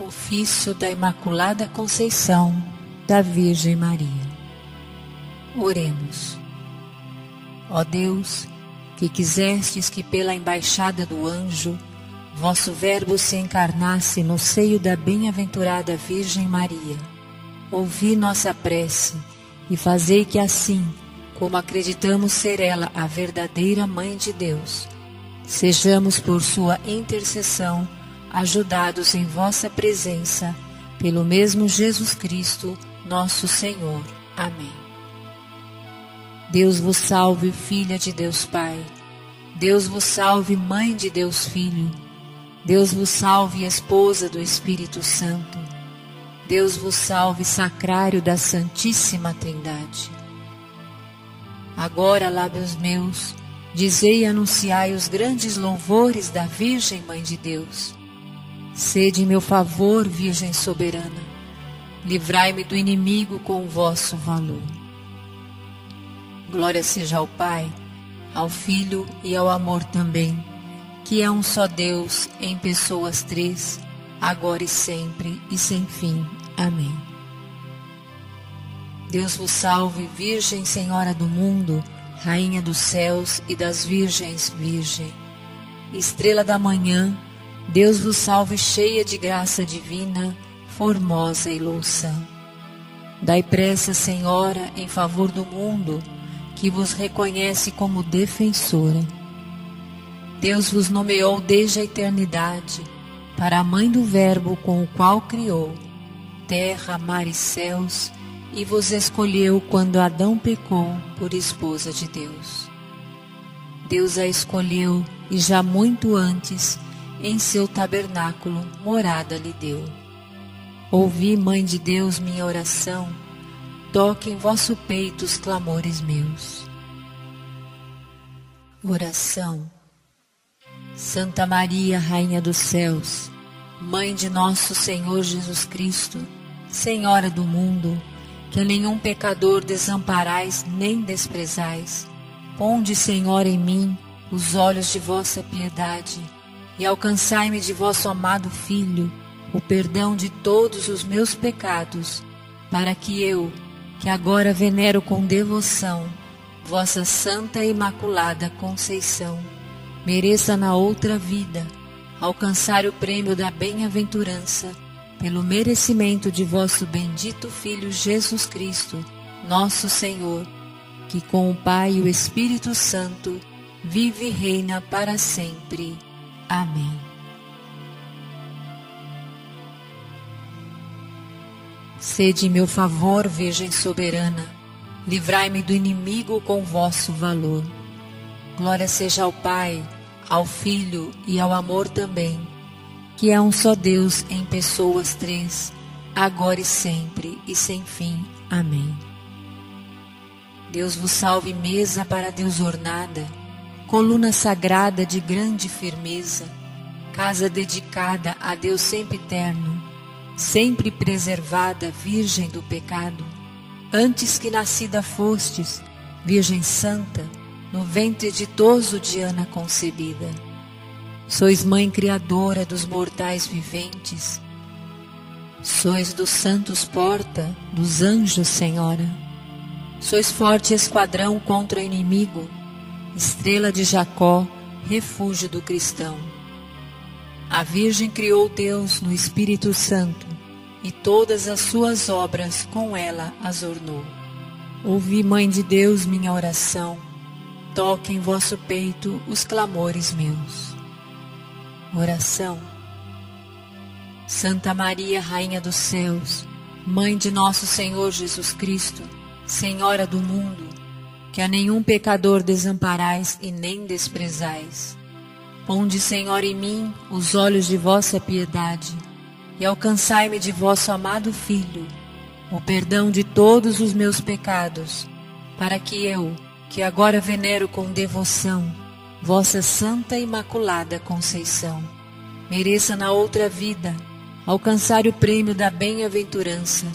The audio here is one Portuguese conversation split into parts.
Ofício da Imaculada Conceição da Virgem Maria. Oremos. Ó Deus, que quisestes que pela embaixada do anjo vosso Verbo se encarnasse no seio da bem-aventurada Virgem Maria, ouvi nossa prece e fazei que assim, como acreditamos ser ela a verdadeira Mãe de Deus, sejamos por sua intercessão ajudados em vossa presença, pelo mesmo Jesus Cristo, nosso Senhor. Amém. Deus vos salve, filha de Deus Pai. Deus vos salve, mãe de Deus Filho. Deus vos salve, esposa do Espírito Santo. Deus vos salve, sacrário da Santíssima Trindade. Agora, lábios meus, dizei e anunciai os grandes louvores da Virgem Mãe de Deus. Sede em meu favor, Virgem soberana, livrai-me do inimigo com o vosso valor. Glória seja ao Pai, ao Filho e ao amor também, que é um só Deus em pessoas três, agora e sempre e sem fim. Amém. Deus vos salve, Virgem Senhora do mundo, Rainha dos céus e das virgens, Virgem, Estrela da manhã, Deus vos salve, cheia de graça divina, formosa e louça. Dai pressa, Senhora, em favor do mundo, que vos reconhece como defensora. Deus vos nomeou desde a eternidade para a mãe do Verbo com o qual criou terra, mar e céus, e vos escolheu quando Adão pecou por esposa de Deus. Deus a escolheu e já muito antes em seu tabernáculo morada lhe deu. Ouvi, Mãe de Deus, minha oração, toque em vosso peito os clamores meus. Oração. Santa Maria, Rainha dos céus, Mãe de nosso Senhor Jesus Cristo, Senhora do mundo, que a nenhum pecador desamparais nem desprezais, ponde, Senhor, em mim os olhos de vossa piedade e alcançai-me de vosso amado Filho o perdão de todos os meus pecados, para que eu, que agora venero com devoção vossa Santa e Imaculada Conceição, mereça na outra vida alcançar o prêmio da bem-aventurança pelo merecimento de vosso bendito Filho Jesus Cristo, nosso Senhor, que com o Pai e o Espírito Santo vive e reina para sempre. Amém. Sede meu favor, Virgem soberana, livrai-me do inimigo com vosso valor. Glória seja ao Pai, ao Filho e ao amor também, que é um só Deus em pessoas três, agora e sempre e sem fim. Amém. Deus vos salve, mesa para Deus ornada coluna sagrada de grande firmeza, casa dedicada a Deus sempre eterno, sempre preservada, virgem do pecado. Antes que nascida fostes, Virgem Santa, no ventre ditoso de Ana concebida. Sois mãe criadora dos mortais viventes. Sois dos santos porta, dos anjos senhora. Sois forte esquadrão contra o inimigo estrela de Jacó, refúgio do cristão. A Virgem criou Deus no Espírito Santo e todas as suas obras com ela as ornou. Ouvi, Mãe de Deus, minha oração, toque em vosso peito os clamores meus. Oração. Santa Maria, Rainha dos céus, Mãe de nosso Senhor Jesus Cristo, Senhora do mundo, que a nenhum pecador desamparais e nem desprezais. Ponde, Senhor, em mim os olhos de vossa piedade e alcançai-me de vosso amado Filho o perdão de todos os meus pecados, para que eu, que agora venero com devoção vossa Santa Imaculada Conceição, mereça na outra vida alcançar o prêmio da bem-aventurança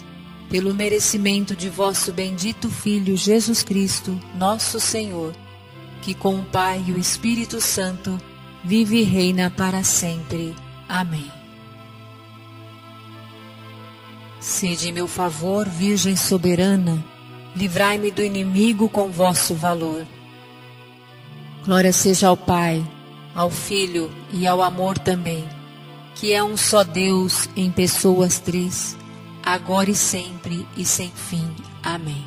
pelo merecimento de vosso bendito Filho Jesus Cristo, nosso Senhor, que com o Pai e o Espírito Santo vive e reina para sempre. Amém. Sede meu favor, Virgem soberana, livrai-me do inimigo com vosso valor. Glória seja ao Pai, ao Filho e ao amor também, que é um só Deus em pessoas três, agora e sempre e sem fim. Amém.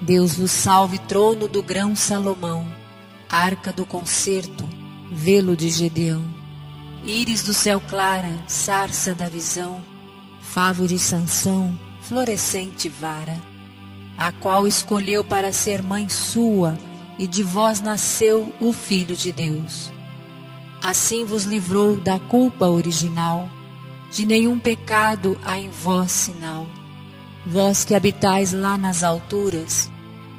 Deus vos salve, trono do grão Salomão, arca do concerto, velo de Gedeão, íris do céu clara, sarça da visão, favo de Sansão, florescente vara, a qual escolheu para ser mãe sua, e de vós nasceu o Filho de Deus. Assim vos livrou da culpa original, de nenhum pecado há em vós sinal. Vós que habitais lá nas alturas,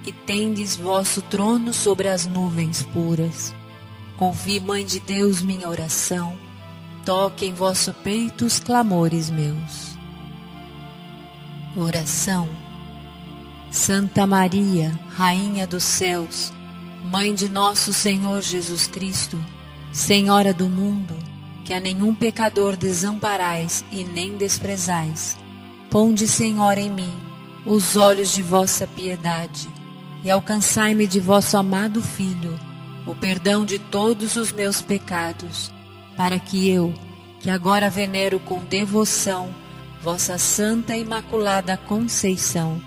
e tendes vosso trono sobre as nuvens puras. Ouvi, Mãe de Deus, minha oração, toque em vosso peito os clamores meus. Oração Santa Maria, Rainha dos céus, Mãe de nosso Senhor Jesus Cristo, Senhora do mundo, que a nenhum pecador desamparais e nem desprezais, ponde, Senhor, em mim os olhos de vossa piedade e alcançai-me de vosso amado Filho o perdão de todos os meus pecados, para que eu, que agora venero com devoção, vossa Santa Imaculada Conceição,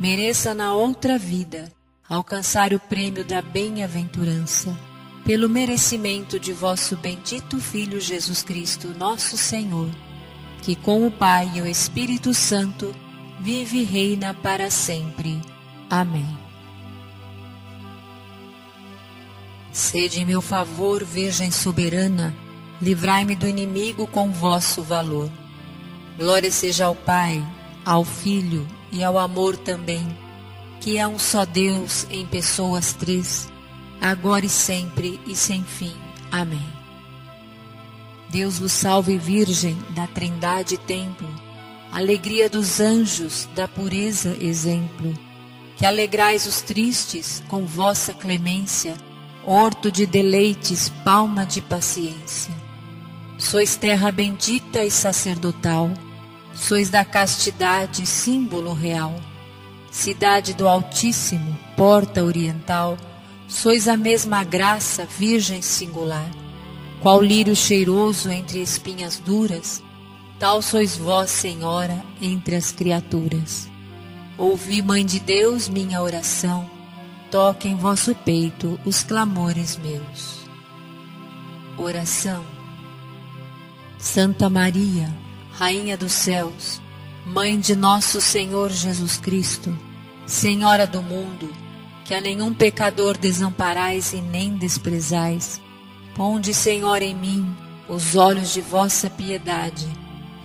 mereça na outra vida alcançar o prêmio da bem-aventurança, pelo merecimento de vosso bendito Filho Jesus Cristo, nosso Senhor, que com o Pai e o Espírito Santo vive e reina para sempre. Amém. Sede em meu favor, Virgem soberana, livrai-me do inimigo com vosso valor. Glória seja ao Pai, ao Filho e ao amor também, que é um só Deus em pessoas três, agora e sempre e sem fim. Amém. Deus vos salve, Virgem da Trindade Templo, alegria dos anjos, da pureza exemplo, que alegrais os tristes com vossa clemência, horto de deleites, palma de paciência. Sois terra bendita e sacerdotal, sois da castidade símbolo real. Cidade do Altíssimo, porta oriental, sois a mesma graça, virgem singular. Qual lírio cheiroso entre espinhas duras, tal sois vós, Senhora, entre as criaturas. Ouvi, Mãe de Deus, minha oração, toque em vosso peito os clamores meus. Oração Santa Maria, Rainha dos céus, Mãe de nosso Senhor Jesus Cristo, Senhora do mundo, que a nenhum pecador desamparais e nem desprezais, ponde, Senhor, em mim os olhos de vossa piedade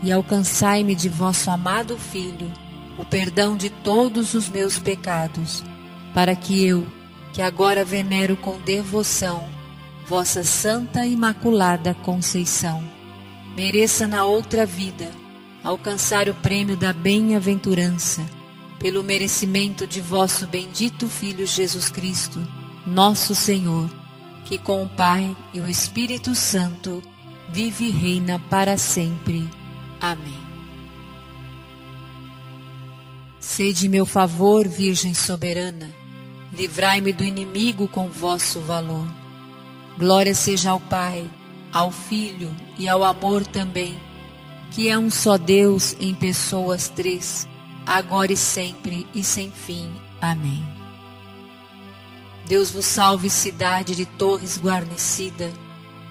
e alcançai-me de vosso amado Filho o perdão de todos os meus pecados, para que eu, que agora venero com devoção vossa Santa Imaculada Conceição, mereça na outra vida alcançar o prêmio da bem-aventurança, pelo merecimento de vosso bendito Filho Jesus Cristo, nosso Senhor, que com o Pai e o Espírito Santo vive e reina para sempre. Amém. Sede meu favor, Virgem soberana, livrai-me do inimigo com vosso valor. Glória seja ao Pai ao Filho e ao amor também, que é um só Deus em pessoas três, agora e sempre e sem fim. Amém. Deus vos salve, cidade de torres guarnecida,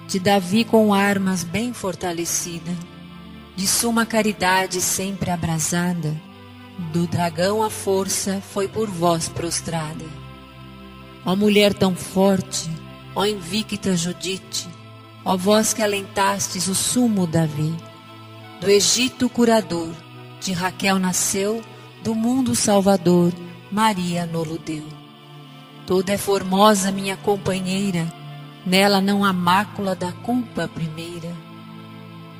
de Davi com armas bem fortalecida, de suma caridade sempre abrasada, do dragão a força foi por vós prostrada. Ó mulher tão forte, ó invicta Judite, Ó vós que alentastes o sumo Davi, do Egito curador, de Raquel nasceu, do mundo salvador, Maria nolo deu. Toda é formosa minha companheira, nela não há mácula da culpa primeira.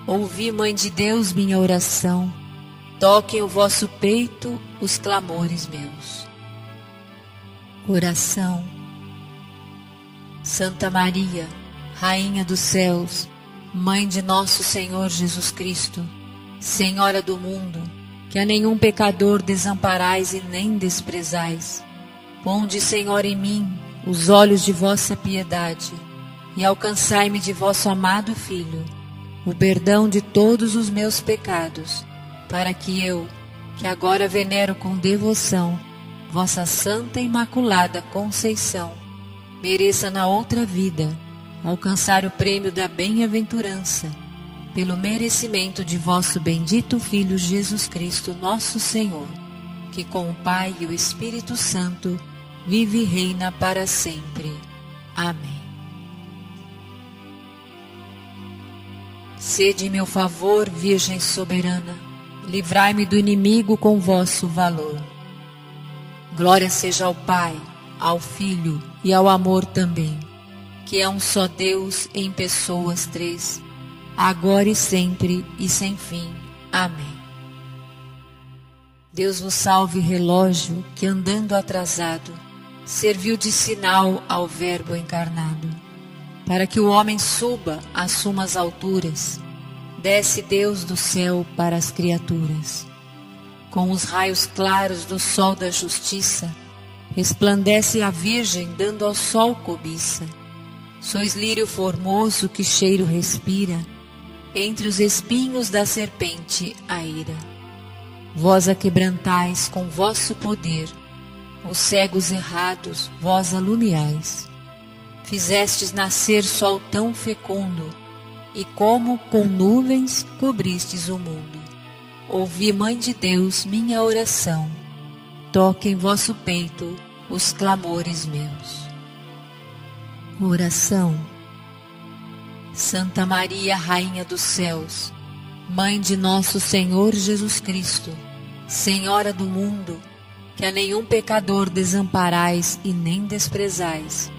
Ouvi, Mãe de Deus, minha oração, toquem o vosso peito os clamores meus. Oração Santa Maria, Rainha dos céus, Mãe de nosso Senhor Jesus Cristo, Senhora do mundo, que a nenhum pecador desamparais e nem desprezais. Ponde, Senhor, em mim os olhos de vossa piedade e alcançai-me de vosso amado Filho o perdão de todos os meus pecados, para que eu, que agora venero com devoção vossa Santa Imaculada Conceição, mereça na outra vida alcançar o prêmio da bem-aventurança pelo merecimento de vosso bendito Filho Jesus Cristo, nosso Senhor, que com o Pai e o Espírito Santo vive e reina para sempre. Amém. Sede meu favor, Virgem soberana, livrai-me do inimigo com vosso valor. Glória seja ao Pai, ao Filho e ao amor também, que é um só Deus em pessoas três agora e sempre e sem fim. Amém. Deus vos salve, relógio que andando atrasado serviu de sinal ao Verbo encarnado. Para que o homem suba às sumas alturas, desce Deus do céu para as criaturas. Com os raios claros do sol da justiça, resplandece a Virgem dando ao sol cobiça. Sois lírio formoso que cheiro respira, entre os espinhos da serpente a ira. Vós a quebrantais com vosso poder, os cegos errados vós alumiais. Fizestes nascer sol tão fecundo, e como com nuvens cobristes o mundo. Ouvi, Mãe de Deus, minha oração, toque em vosso peito os clamores meus. Oração Santa Maria, Rainha dos Céus, Mãe de nosso Senhor Jesus Cristo, Senhora do mundo, que a nenhum pecador desamparais e nem desprezais.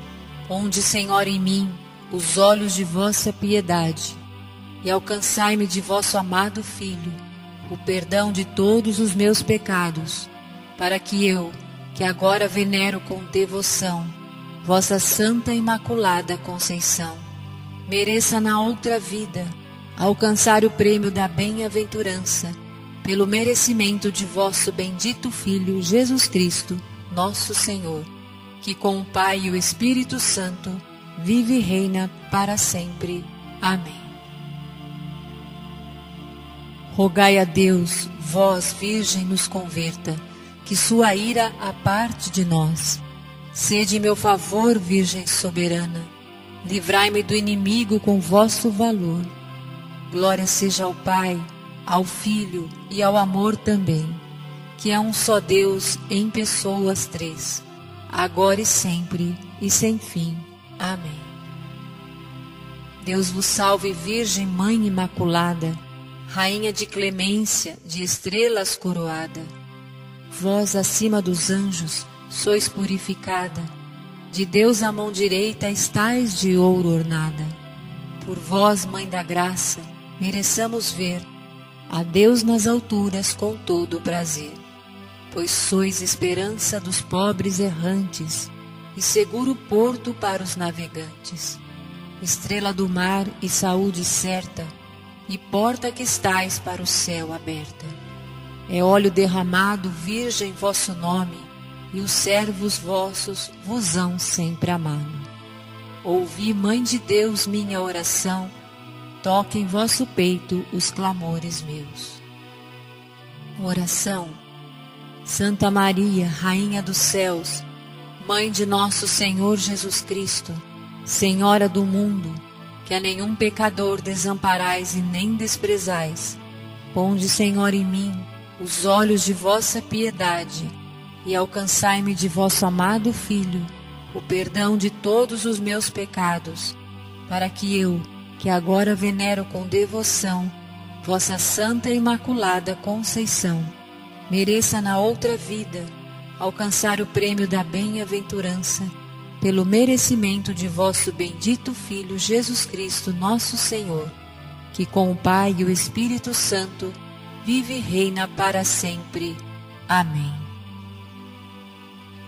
Onde, Senhor, em mim os olhos de vossa piedade, e alcançai-me de vosso amado Filho o perdão de todos os meus pecados, para que eu, que agora venero com devoção, vossa Santa Imaculada Conceição, mereça na outra vida alcançar o prêmio da bem-aventurança, pelo merecimento de vosso bendito Filho Jesus Cristo, nosso Senhor, que com o Pai e o Espírito Santo vive e reina para sempre. Amém. Rogai a Deus, vós, Virgem, nos converta, que sua ira aparte de nós. Sede meu favor, Virgem soberana Livrai-me do inimigo com vosso valor. Glória seja ao Pai, ao Filho e ao amor também, que é um só Deus em pessoas três, agora e sempre e sem fim. Amém. Deus vos salve, Virgem Mãe Imaculada, Rainha de clemência, de estrelas coroada. Vós, acima dos anjos, sois purificada de Deus a mão direita estais de ouro ornada. Por vós, Mãe da Graça, mereçamos ver a Deus nas alturas com todo o prazer. Pois sois esperança dos pobres errantes e seguro porto para os navegantes. Estrela do mar e saúde certa, e porta que estais para o céu aberta. É óleo derramado, virgem, vosso nome, e os servos vossos vos hão sempre amado. Ouvi, Mãe de Deus, minha oração, toque em vosso peito os clamores meus. Oração Santa Maria, Rainha dos céus, Mãe de nosso Senhor Jesus Cristo, Senhora do mundo, que a nenhum pecador desamparais e nem desprezais, ponde, Senhor, em mim os olhos de vossa piedade e alcançai-me de vosso amado Filho o perdão de todos os meus pecados, para que eu, que agora venero com devoção vossa Santa Imaculada Conceição, mereça na outra vida alcançar o prêmio da bem-aventurança, pelo merecimento de vosso bendito Filho Jesus Cristo, nosso Senhor, que com o Pai e o Espírito Santo vive e reina para sempre. Amém.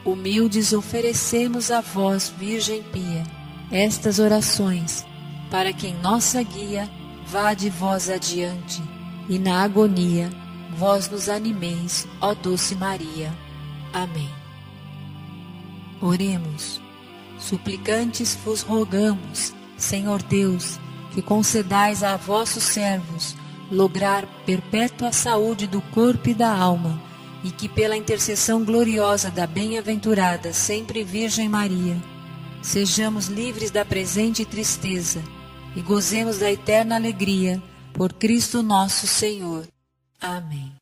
Humildes oferecemos a vós, Virgem Pia, estas orações, para que em nossa guia vá de vós adiante e na agonia vós nos animeis, ó doce Maria. Amém. Oremos. Suplicantes vos rogamos, Senhor Deus, que concedais a vossos servos lograr perpétua saúde do corpo e da alma, e que pela intercessão gloriosa da bem-aventurada sempre Virgem Maria, sejamos livres da presente tristeza e gozemos da eterna alegria por Cristo nosso Senhor. Amém.